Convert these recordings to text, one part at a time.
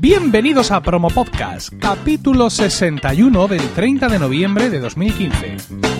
Bienvenidos a Promo Podcast, capítulo 61 del 30 de noviembre de 2015.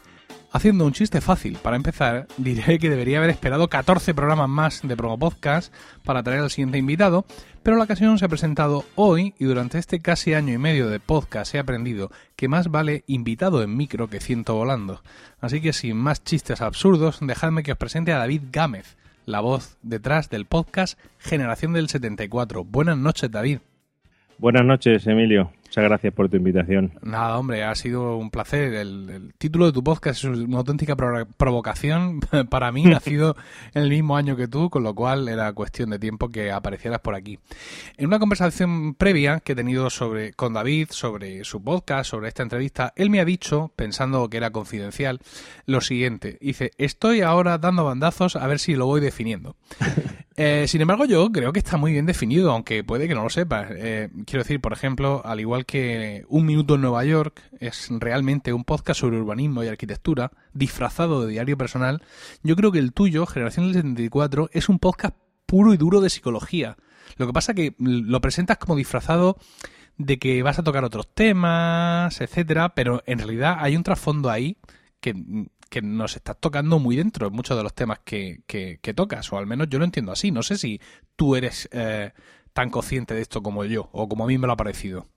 Haciendo un chiste fácil, para empezar, diré que debería haber esperado 14 programas más de Promo Podcast para traer al siguiente invitado, pero la ocasión se ha presentado hoy y durante este casi año y medio de podcast he aprendido que más vale invitado en micro que ciento volando. Así que sin más chistes absurdos, dejadme que os presente a David Gámez, la voz detrás del podcast Generación del 74. Buenas noches, David. Buenas noches, Emilio. Muchas gracias por tu invitación. Nada, hombre, ha sido un placer. El, título de tu podcast es una auténtica provocación. Para mí, nacido en el mismo año que tú, con lo cual era cuestión de tiempo que aparecieras por aquí. En una conversación previa que he tenido sobre, con David sobre su podcast, sobre esta entrevista, él me ha dicho, pensando que era confidencial, lo siguiente. Dice, estoy ahora dando bandazos a ver si lo voy definiendo. Eh, sin embargo, yo creo que está muy bien definido, aunque puede que no lo sepas. Eh, quiero decir, por ejemplo, al igual que Un Minuto en Nueva York es realmente un podcast sobre urbanismo y arquitectura, disfrazado de diario personal, yo creo que el tuyo, Generación del 74, es un podcast puro y duro de psicología. Lo que pasa que lo presentas como disfrazado de que vas a tocar otros temas, etcétera, pero en realidad hay un trasfondo ahí que nos estás tocando muy dentro en muchos de los temas que, que, tocas, o al menos yo lo entiendo así. No sé si tú eres eh, tan consciente de esto como yo, o como a mí me lo ha parecido.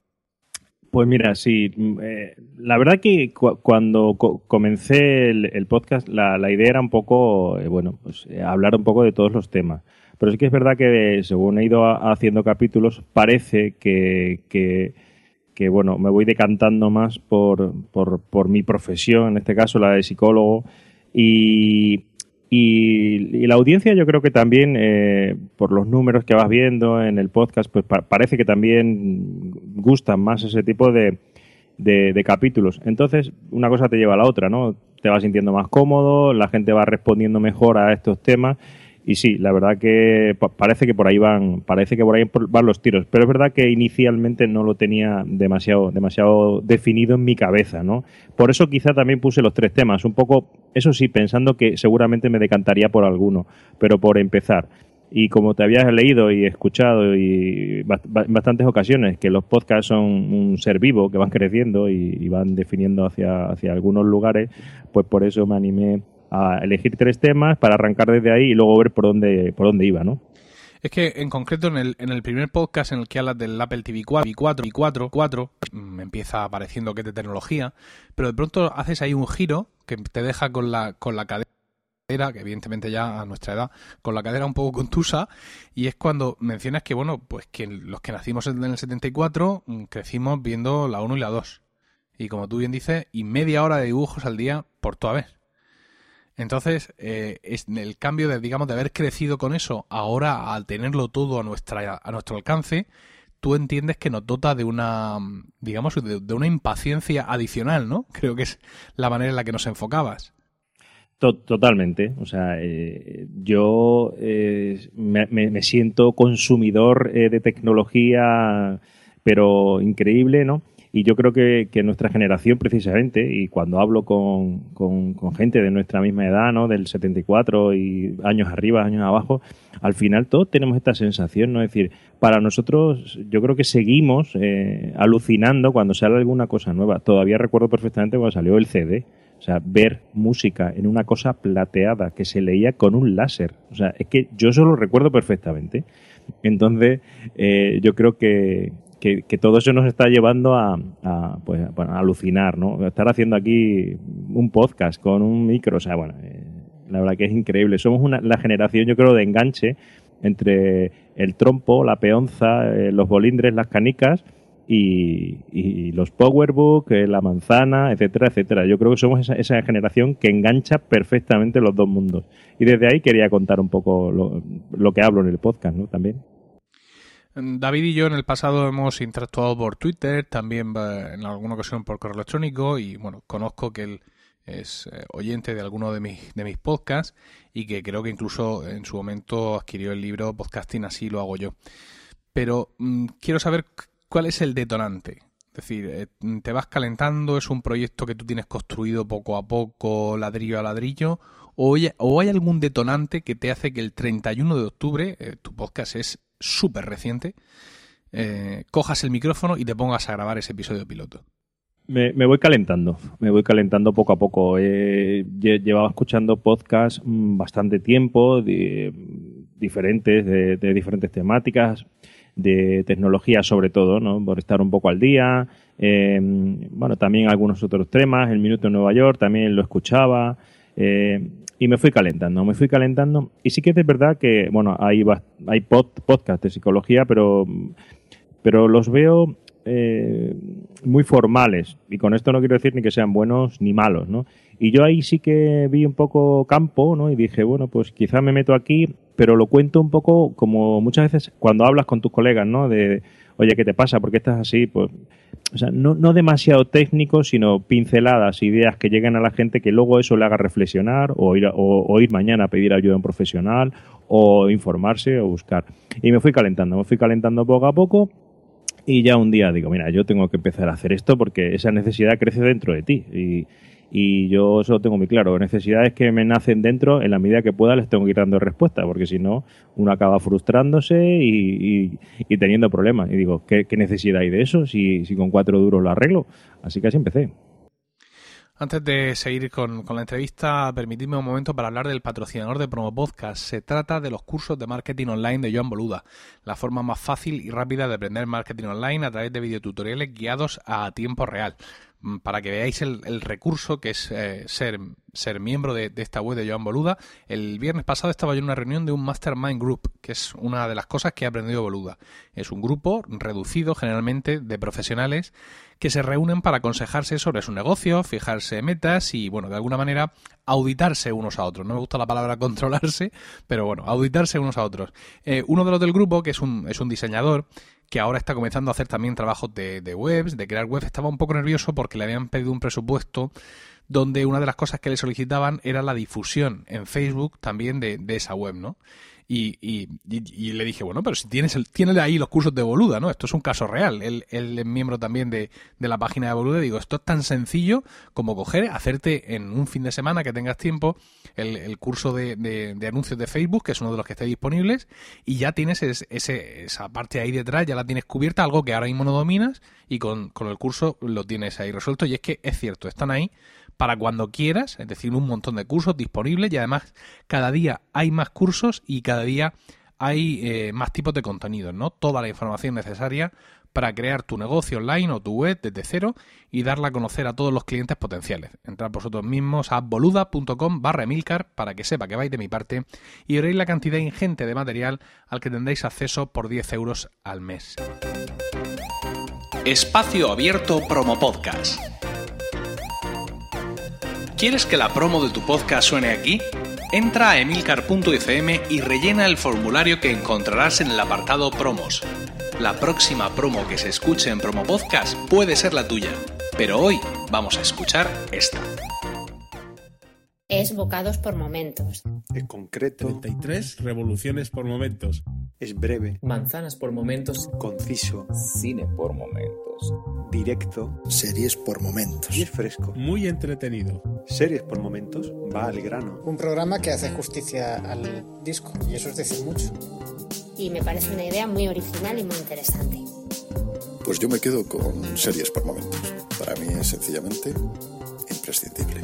Pues mira, sí, mm, eh, la verdad que cuando comencé el, podcast, la, idea era un poco, eh, bueno, pues hablar un poco de todos los temas. Pero sí que es verdad que según he ido haciendo capítulos, parece que, que bueno, me voy decantando más por, por, por, mi profesión, en este caso la de psicólogo, y, y, la audiencia yo creo que también, eh, por los números que vas viendo en el podcast, pues parece que también gustan más ese tipo de, de, capítulos. Entonces, una cosa te lleva a la otra, ¿no? Te vas sintiendo más cómodo, la gente va respondiendo mejor a estos temas y sí, la verdad que parece que por ahí van, parece que por ahí van los tiros, pero es verdad que inicialmente no lo tenía demasiado, demasiado definido en mi cabeza, ¿no? Por eso quizá también puse los tres temas, un poco, eso sí, pensando que seguramente me decantaría por alguno, pero por empezar. Y como te habías leído y escuchado y en bastantes ocasiones que los podcasts son un ser vivo que van creciendo y, y van definiendo hacia, hacia algunos lugares, pues por eso me animé a elegir tres temas para arrancar desde ahí y luego ver por dónde, por dónde iba, ¿no? Es que en concreto en el, en el primer podcast en el que hablas del Apple TV 4 y 4 y 4, 4 me empieza apareciendo que es de tecnología, pero de pronto haces ahí un giro que te deja con la, con la cadera que evidentemente ya a nuestra edad, con la cadera un poco contusa, y es cuando mencionas que, bueno, pues que los que nacimos en el 74 mm, crecimos viendo la 1 y la 2. Y como tú bien dices, y media hora de dibujos al día por toda vez. Entonces, eh, es el cambio de, digamos, de haber crecido con eso, ahora al tenerlo todo a, nuestra, a nuestro alcance, tú entiendes que nos dota de una, digamos, de, una impaciencia adicional, ¿no? Creo que es la manera en la que nos enfocabas. Totalmente. O sea, eh, yo eh, me, siento consumidor de tecnología, pero increíble, ¿no? Y yo creo que, nuestra generación, precisamente, y cuando hablo con, con, gente de nuestra misma edad, ¿no? Del 74 y años arriba, años abajo, al final todos tenemos esta sensación, ¿no? Es decir, para nosotros, yo creo que seguimos eh, alucinando cuando sale alguna cosa nueva. Todavía recuerdo perfectamente cuando salió el CD. O sea, ver música en una cosa plateada que se leía con un láser. O sea, es que yo eso lo recuerdo perfectamente. Entonces, eh, yo creo que, que, todo eso nos está llevando a, pues, a, alucinar, ¿no? Estar haciendo aquí un podcast con un micro, o sea, bueno, eh, la verdad que es increíble. Somos una, la generación, yo creo, de enganche entre el trompo, la peonza, eh, los bolindres, las canicas y, los powerbook, eh, la manzana, etcétera, etcétera. Yo creo que somos esa, esa, generación que engancha perfectamente los dos mundos. Y desde ahí quería contar un poco lo, lo que hablo en el podcast, ¿no? También. David y yo en el pasado hemos interactuado por Twitter, también en alguna ocasión por correo electrónico y bueno, conozco que él es eh, oyente de alguno de mis, de mis podcasts y que creo que incluso en su momento adquirió el libro Podcasting así lo hago yo. Pero mm, quiero saber cuál es el detonante. Es decir, eh, te vas calentando, es un proyecto que tú tienes construido poco a poco, ladrillo a ladrillo, o, hay algún detonante que te hace que el 31 de octubre, eh, tu podcast es súper reciente, eh, cojas el micrófono y te pongas a grabar ese episodio piloto? Me, voy calentando, me voy calentando poco a poco. llevaba escuchando podcasts mm, bastante tiempo, diferentes, de, diferentes temáticas, de tecnología sobre todo, ¿no? Por estar un poco al día. Eh, bueno, también algunos otros temas. El Minuto en Nueva York también lo escuchaba. Eh, y me fui calentando, me fui calentando. Y sí que es verdad que, bueno, hay, hay pod, podcast de psicología, pero, pero los veo eh, muy formales. Y con esto no quiero decir ni que sean buenos ni malos, ¿no? Y yo ahí sí que vi un poco campo, ¿no? Y dije, bueno, pues quizá me meto aquí, pero lo cuento un poco como muchas veces cuando hablas con tus colegas, ¿no? De, oye, ¿qué te pasa? ¿Por qué estás así? Pues o sea, no, no demasiado técnico, sino pinceladas, ideas que lleguen a la gente que luego eso le haga reflexionar o ir, mañana a pedir ayuda a un profesional o informarse o buscar. Y me fui calentando, me fui calentando poco a poco y ya un día digo, mira, yo tengo que empezar a hacer esto porque esa necesidad crece dentro de ti. Y yo eso lo tengo muy claro. Necesidades que me nacen dentro, en la medida que pueda, les tengo que ir dando respuesta, porque si no, uno acaba frustrándose y, teniendo problemas. Y digo, ¿qué, necesidad hay de eso si, si con cuatro duros lo arreglo? Así que así empecé. Antes de seguir con, con, la entrevista, permitidme un momento para hablar del patrocinador de Promo Podcast. Se trata de los cursos de marketing online de Joan Boluda, la forma más fácil y rápida de aprender marketing online a través de videotutoriales guiados a tiempo real. Mm, para que veáis el, recurso que es eh, ser, miembro de, esta web de Joan Boluda. El viernes pasado estaba yo en una reunión de un Mastermind Group, que es una de las cosas que ha aprendido Boluda. Es un grupo reducido generalmente de profesionales que se reúnen para aconsejarse sobre su negocio, fijarse metas y, bueno, de alguna manera auditarse unos a otros. No me gusta la palabra controlarse, pero bueno, auditarse unos a otros. Eh, uno de los del grupo, que es un, es un diseñador, que ahora está comenzando a hacer también trabajos de, webs, de crear webs, estaba un poco nervioso porque le habían pedido un presupuesto donde una de las cosas que le solicitaban era la difusión en Facebook también de, de esa web, ¿no? Y, y, le dije, bueno, pero si tienes, el, tienes ahí los cursos de Boluda, ¿no? Esto es un caso real. Él, es miembro también de, de, la página de Boluda. Digo, esto es tan sencillo como coger, hacerte en un fin de semana que tengas tiempo el, el curso de, de, anuncios de Facebook, que es uno de los que está disponibles, y ya tienes ese, esa parte ahí detrás, ya la tienes cubierta, algo que ahora mismo no dominas, y con, con el curso lo tienes ahí resuelto. Y es que es cierto, están ahí para cuando quieras, es decir, un montón de cursos disponibles y además cada día hay más cursos y cada día hay eh, más tipos de contenidos, ¿no? Toda la información necesaria para crear tu negocio online o tu web desde cero y darla a conocer a todos los clientes potenciales. Entrad vosotros mismos a boluda.com barra emilcar para que sepa que vais de mi parte y veréis la cantidad ingente de material al que tendréis acceso por 10 euros al mes. Espacio Abierto Promo Podcast ¿Quieres que la promo de tu podcast suene aquí? Entra a emilcar.fm y rellena el formulario que encontrarás en el apartado Promos. La próxima promo que se escuche en Promo Podcast puede ser la tuya, pero hoy vamos a escuchar esta. Es bocados por momentos. Es concreto. 33 revoluciones por momentos. Es breve. Manzanas por momentos. Conciso. Cine por momentos. Directo. Series por momentos. Y es fresco. Muy entretenido. Series por momentos. Va al grano. Un programa que hace justicia al disco. Y eso es decir mucho. Y me parece una idea muy original y muy interesante. Pues yo me quedo con series por momentos. Para mí es sencillamente imprescindible.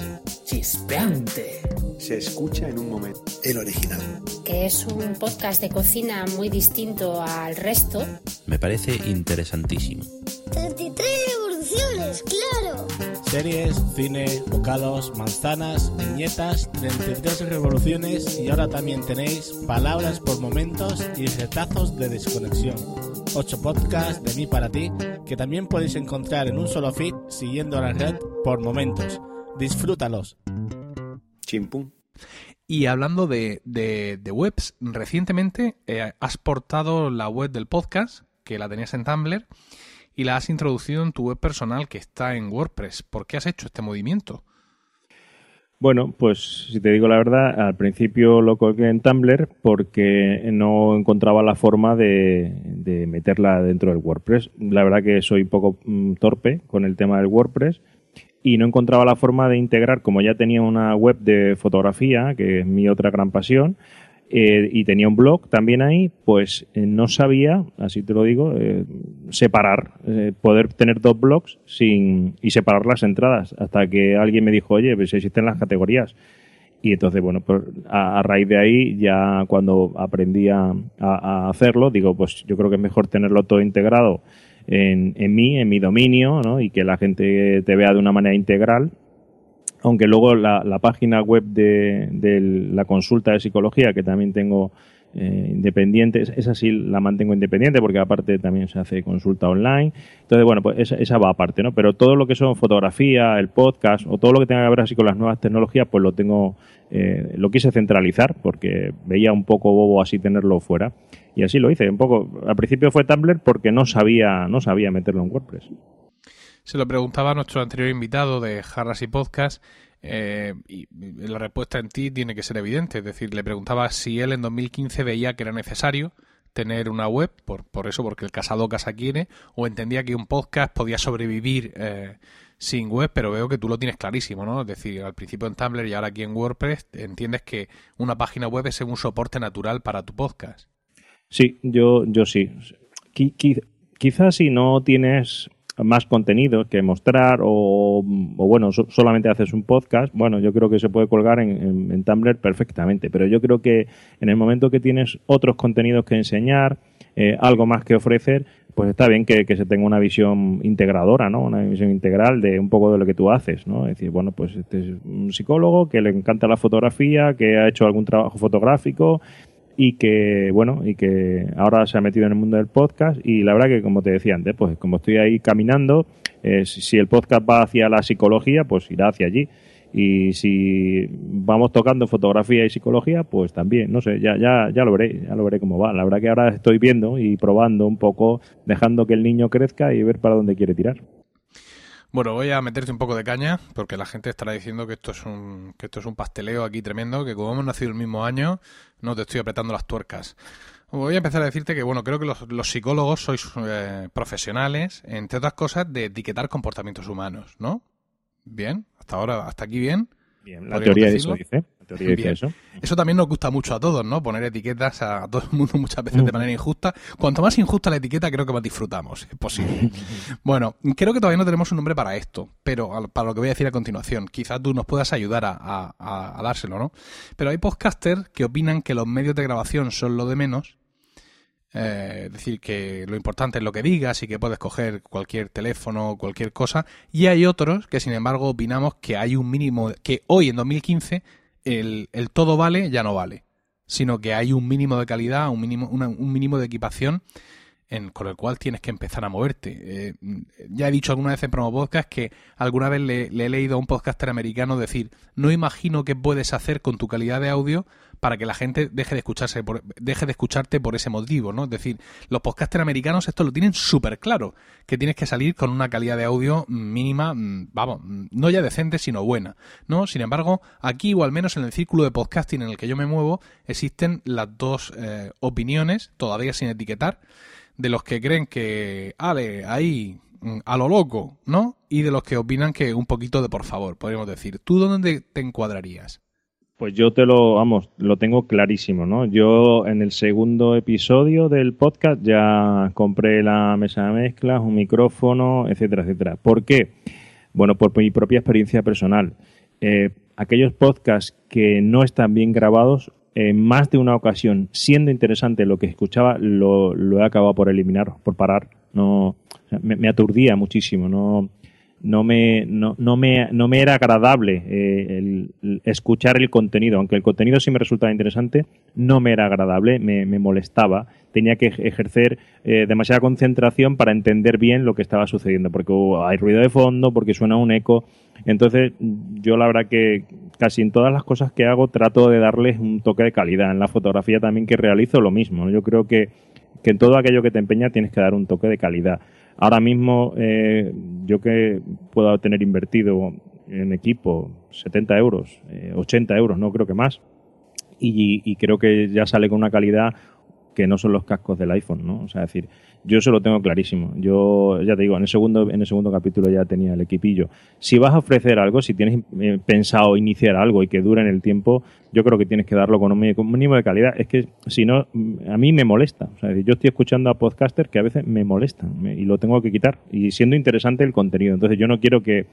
Chispeante. Se escucha en un momento. El original. Que es un podcast de cocina muy distinto al resto. Me parece interesantísimo. 33 revoluciones, claro. Series, cine, bocados, manzanas, viñetas, 33 revoluciones y ahora también tenéis palabras por momentos y retazos de desconexión. 8 podcasts de mí para ti que también podéis encontrar en un solo feed siguiendo la red por momentos. Disfrútalos. Chimpum. Y hablando de, de, de webs, recientemente eh, has portado la web del podcast, que la tenías en Tumblr, y la has introducido en tu web personal que está en WordPress. ¿Por qué has hecho este movimiento? Bueno, pues si te digo la verdad, al principio lo colgué en Tumblr porque no encontraba la forma de, de meterla dentro del WordPress. La verdad que soy un poco mm, torpe con el tema del WordPress y no encontraba la forma de integrar, como ya tenía una web de fotografía, que es mi otra gran pasión, eh, y tenía un blog también ahí, pues eh, no sabía, así te lo digo, eh, separar, eh, poder tener dos blogs sin, y separar las entradas, hasta que alguien me dijo, oye, pues existen las categorías. Y entonces, bueno, pues a, raíz de ahí, ya cuando aprendí a, hacerlo, digo, pues yo creo que es mejor tenerlo todo integrado en, en mí, en mi dominio, ¿no? Y que la gente te vea de una manera integral aunque luego la, la página web de, de, la consulta de psicología, que también tengo eh, independiente, esa sí la mantengo independiente porque aparte también se hace consulta online. Entonces, bueno, pues esa, va aparte, ¿no? Pero todo lo que son fotografía, el podcast o todo lo que tenga que ver así con las nuevas tecnologías, pues lo tengo, eh, lo quise centralizar porque veía un poco bobo así tenerlo fuera. Y así lo hice, un poco. Al principio fue Tumblr porque no sabía, no sabía meterlo en WordPress. Se lo preguntaba nuestro anterior invitado de Jarras y Podcast eh, y la respuesta en ti tiene que ser evidente. Es decir, le preguntaba si él en 2015 veía que era necesario tener una web, por, por eso, porque el casado casa quiere, o entendía que un podcast podía sobrevivir eh, sin web, pero veo que tú lo tienes clarísimo, ¿no? Es decir, al principio en Tumblr y ahora aquí en WordPress, entiendes que una página web es un soporte natural para tu podcast. Sí, yo, yo sí. Quizás si no tienes más contenido que mostrar o, bueno, so, solamente haces un podcast, bueno, yo creo que se puede colgar en, Tumblr perfectamente, pero yo creo que en el momento que tienes otros contenidos que enseñar, eh, algo más que ofrecer, pues está bien que, que, se tenga una visión integradora, ¿no? Una visión integral de un poco de lo que tú haces, ¿no? Es decir, bueno, pues este es un psicólogo que le encanta la fotografía, que ha hecho algún trabajo fotográfico, y que bueno y que ahora se ha metido en el mundo del podcast y la verdad que como te decía antes pues como estoy ahí caminando eh, si el podcast va hacia la psicología pues irá hacia allí. Y si vamos tocando fotografía y psicología pues también no sé ya ya ya lo veré ya lo veré cómo va. La verdad que ahora estoy viendo y probando un poco dejando que el niño crezca y ver para dónde quiere tirar bueno, voy a meterte un poco de caña porque la gente estará diciendo que esto es un que esto es un pasteleo aquí tremendo, que como hemos nacido el mismo año, no te estoy apretando las tuercas. Voy a empezar a decirte que, bueno, creo que los, los psicólogos sois eh, profesionales, entre otras cosas, de etiquetar comportamientos humanos, ¿no? Bien, hasta ahora, hasta aquí bien. Bien, la teoría de eso dice. Dice eso. Eso también nos gusta mucho a todos, ¿no? Poner etiquetas a todo el mundo muchas veces de manera injusta. Cuanto más injusta la etiqueta, creo que más disfrutamos, es posible. bueno, creo que todavía no tenemos un nombre para esto, pero para lo que voy a decir a continuación, quizás tú nos puedas ayudar a, a, a dárselo, ¿no? Pero hay podcasters que opinan que los medios de grabación son lo de menos eh, es decir, que lo importante es lo que digas y que puedes coger cualquier teléfono, cualquier cosa. Y hay otros que, sin embargo, opinamos que hay un mínimo, que hoy en 2015 el, el todo vale ya no vale, sino que hay un mínimo de calidad, un mínimo, una, un mínimo de equipación en, con el cual tienes que empezar a moverte. Eh, ya he dicho alguna vez en Promo Podcast que alguna vez le, le, he leído a un podcaster americano decir, no imagino qué puedes hacer con tu calidad de audio para que la gente deje de escucharse por, deje de escucharte por ese motivo, ¿no? Es decir, los podcasters americanos esto lo tienen súper claro, que tienes que salir con una calidad de audio mínima, vamos, no ya decente, sino buena, ¿no? Sin embargo, aquí o al menos en el círculo de podcasting en el que yo me muevo, existen las dos eh, opiniones, todavía sin etiquetar, de los que creen que, ale, ahí, a lo loco, ¿no? Y de los que opinan que un poquito de por favor, podríamos decir. ¿Tú dónde te encuadrarías? Pues yo te lo, vamos, lo tengo clarísimo, ¿no? Yo en el segundo episodio del podcast ya compré la mesa de mezclas, un micrófono, etcétera, etcétera. ¿Por qué? Bueno, por mi propia experiencia personal. Eh, aquellos podcasts que no están bien grabados, en más de una ocasión, siendo interesante lo que escuchaba, lo, lo he acabado por eliminar, por parar. No, me, me aturdía muchísimo, no no me, no, no me, no me era agradable eh, el, escuchar el contenido. Aunque el contenido sí me resultaba interesante, no me era agradable, me, me molestaba. Tenía que ejercer eh, demasiada concentración para entender bien lo que estaba sucediendo, porque uh, hay ruido de fondo, porque suena un eco. Entonces, yo la verdad que casi en todas las cosas que hago trato de darles un toque de calidad. En la fotografía también que realizo lo mismo. Yo creo que, que en todo aquello que te empeña tienes que dar un toque de calidad. Ahora mismo, eh, yo que puedo tener invertido en equipo 70 euros, eh, 80 euros, no creo que más, y, creo que ya sale con una calidad que no son los cascos del iPhone, ¿no? O sea, es decir, yo eso lo tengo clarísimo. Yo, ya te digo, en el segundo, en el segundo capítulo ya tenía el equipillo. Si vas a ofrecer algo, si tienes eh, pensado iniciar algo y que dure en el tiempo, yo creo que tienes que darlo con un mínimo de calidad. Es que si no, a mí me molesta. O sea, yo estoy escuchando a podcasters que a veces me molestan y lo tengo que quitar. Y siendo interesante el contenido. Entonces yo no quiero que,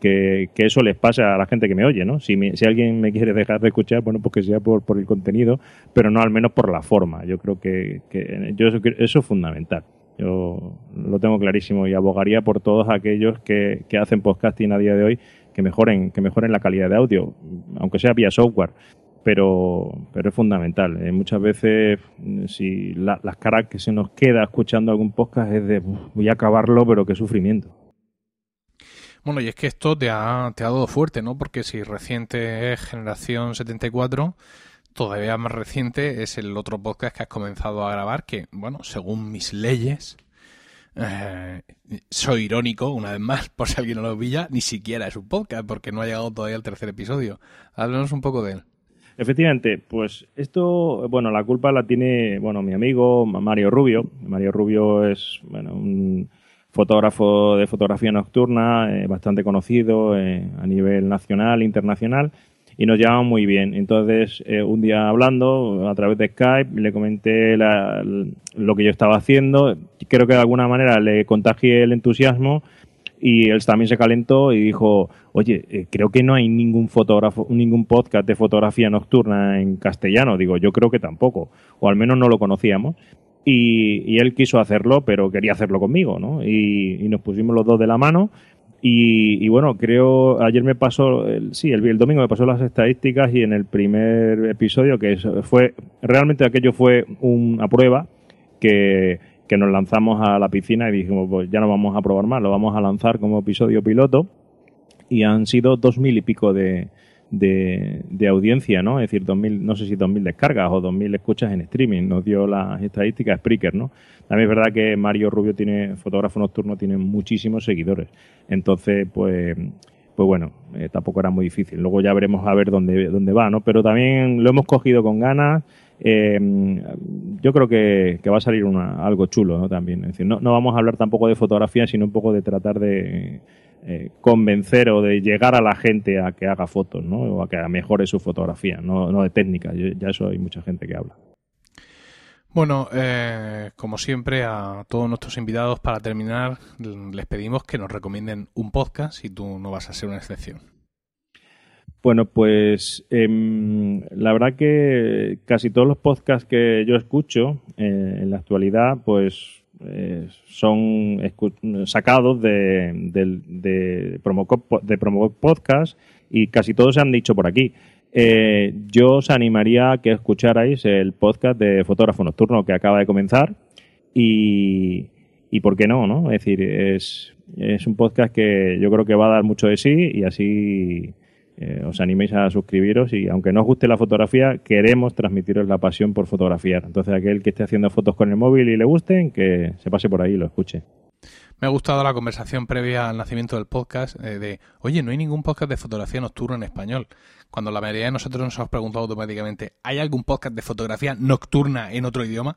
que, eso les pase a la gente que me oye, ¿no? Si, me, si alguien me quiere dejar de escuchar, bueno, pues que sea por, por el contenido, pero no al menos por la forma. Yo creo que, que yo eso, eso, es fundamental. Yo lo tengo clarísimo y abogaría por todos aquellos que, que hacen podcasting a día de hoy que mejoren, que mejoren la calidad de audio, aunque sea vía software. Pero, pero es fundamental. Eh, muchas veces, si la, las caras que se nos queda escuchando algún podcast es de voy a acabarlo, pero qué sufrimiento. Bueno, y es que esto te ha, te ha dado fuerte, ¿no? Porque si reciente es Generación 74, todavía más reciente es el otro podcast que has comenzado a grabar, que, bueno, según mis leyes, eh, soy irónico, una vez más, por si alguien no lo pilla, ni siquiera es un podcast, porque no ha llegado todavía el tercer episodio. Háblanos un poco de él. Efectivamente, pues esto, bueno, la culpa la tiene, bueno, mi amigo Mario Rubio. Mario Rubio es, bueno, un fotógrafo de fotografía nocturna, eh, bastante conocido eh, a nivel nacional, internacional, y nos llevamos muy bien. Entonces, eh, un día hablando a través de Skype, le comenté la, lo que yo estaba haciendo, creo que de alguna manera le contagié el entusiasmo y él también se calentó y dijo, oye, eh, creo que no hay ningún fotógrafo, ningún podcast de fotografía nocturna en castellano. Digo, yo creo que tampoco, o al menos no lo conocíamos. Y, y, él quiso hacerlo, pero quería hacerlo conmigo, ¿no? Y, y nos pusimos los dos de la mano. Y, y bueno, creo, ayer me pasó, el, sí, el, el, domingo me pasó las estadísticas y en el primer episodio, que fue, realmente aquello fue una prueba que, que nos lanzamos a la piscina y dijimos, pues ya no vamos a probar más, lo vamos a lanzar como episodio piloto. Y han sido dos mil y pico de, de, audiencia, ¿no? Es decir, 2000, no sé si 2.000 descargas o 2.000 escuchas en streaming, nos dio las estadísticas Spreaker, ¿no? También es verdad que Mario Rubio tiene, fotógrafo nocturno, tiene muchísimos seguidores. Entonces, pues, pues bueno, eh, tampoco era muy difícil. Luego ya veremos a ver dónde, dónde va, ¿no? Pero también lo hemos cogido con ganas. Eh, yo creo que, que, va a salir una, algo chulo, ¿no? También. Es decir, no, no vamos a hablar tampoco de fotografía, sino un poco de tratar de eh, convencer o de llegar a la gente a que haga fotos, ¿no? O a que mejore su fotografía, no, no de técnica. Ya eso hay mucha gente que habla. Bueno, eh, como siempre, a todos nuestros invitados, para terminar, les pedimos que nos recomienden un podcast y tú no vas a ser una excepción. Bueno, pues eh, la verdad que casi todos los podcasts que yo escucho eh, en la actualidad, pues eh, son sacados de, de, de, promo, de podcast y casi todos se han dicho por aquí. Eh, yo os animaría a que escucharais el podcast de Fotógrafo Nocturno que acaba de comenzar y, y por qué no, ¿no? Es decir, es, es un podcast que yo creo que va a dar mucho de sí y así eh, os animéis a suscribiros y aunque no os guste la fotografía, queremos transmitiros la pasión por fotografiar. Entonces aquel que esté haciendo fotos con el móvil y le gusten, que se pase por ahí y lo escuche. Me ha gustado la conversación previa al nacimiento del podcast eh, de, oye, no hay ningún podcast de fotografía nocturna en español. Cuando la mayoría de nosotros nos hemos preguntado automáticamente, ¿hay algún podcast de fotografía nocturna en otro idioma?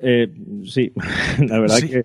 Eh, sí, la verdad sí. que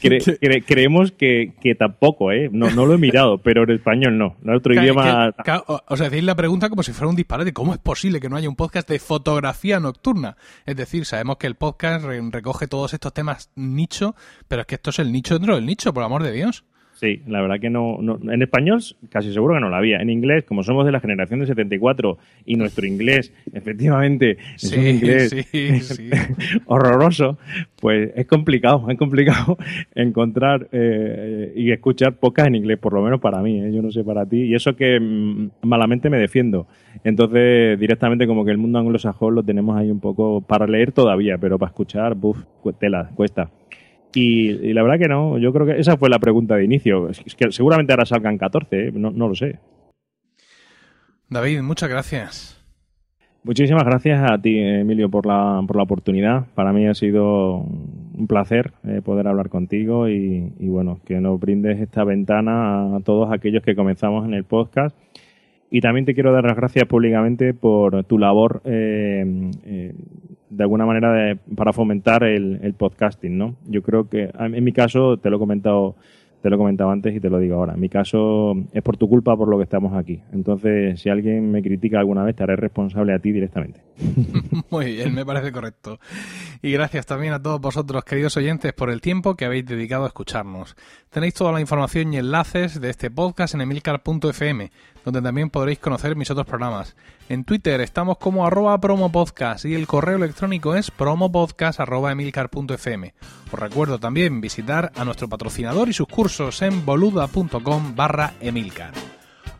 cre cre creemos que, que tampoco, ¿eh? No, no, lo he mirado, pero en español no. En otro idioma. Que, o sea, decir la pregunta como si fuera un disparate. ¿Cómo es posible que no haya un podcast de fotografía nocturna? Es decir, sabemos que el podcast re recoge todos estos temas nicho, pero es que esto es el nicho dentro del nicho, por amor de Dios. Sí, la verdad que no, no, En español casi seguro que no la había. En inglés, como somos de la generación de 74 y nuestro inglés, efectivamente, es Sí, un inglés sí, sí. horroroso, pues es complicado, es complicado encontrar eh, y escuchar pocas en inglés, por lo menos para mí, ¿eh? yo no sé para ti. Y eso que mm, malamente me defiendo. Entonces, directamente como que el mundo anglosajón lo tenemos ahí un poco para leer todavía, pero para escuchar, buf, tela, cuesta. Y, y la verdad que no, yo creo que esa fue la pregunta de inicio. Es es que seguramente ahora salgan 14, ¿eh? no, no lo sé. David, muchas gracias. Muchísimas gracias a ti, Emilio, por la, por la oportunidad. Para mí ha sido un placer eh, poder hablar contigo y, y, bueno, que nos brindes esta ventana a todos aquellos que comenzamos en el podcast. Y también te quiero dar las gracias públicamente por tu labor, eh, eh, de alguna manera, de- para fomentar el, el podcasting, ¿no? Yo creo que, en mi caso, te lo he comentado te lo he comentado antes y te lo digo ahora. En mi caso es por tu culpa por lo que estamos aquí. Entonces, si alguien me critica alguna vez, te haré responsable a ti directamente. Muy bien, me parece correcto. Y gracias también a todos vosotros, queridos oyentes, por el tiempo que habéis dedicado a escucharnos. Tenéis toda la información y enlaces de este podcast en emilcar.fm, donde también podréis conocer mis otros programas. En Twitter estamos como arroba promopodcast y el correo electrónico es promopodcast.emilcar.fm. Os recuerdo también visitar a nuestro patrocinador y sus en boluda.com barra emilcar.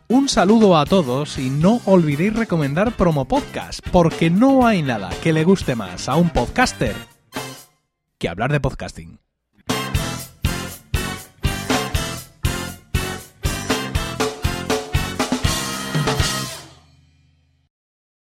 Un saludo a todos y no olvidéis recomendar Promo Podcast, porque no hay nada que le guste más a un podcaster que hablar de podcasting.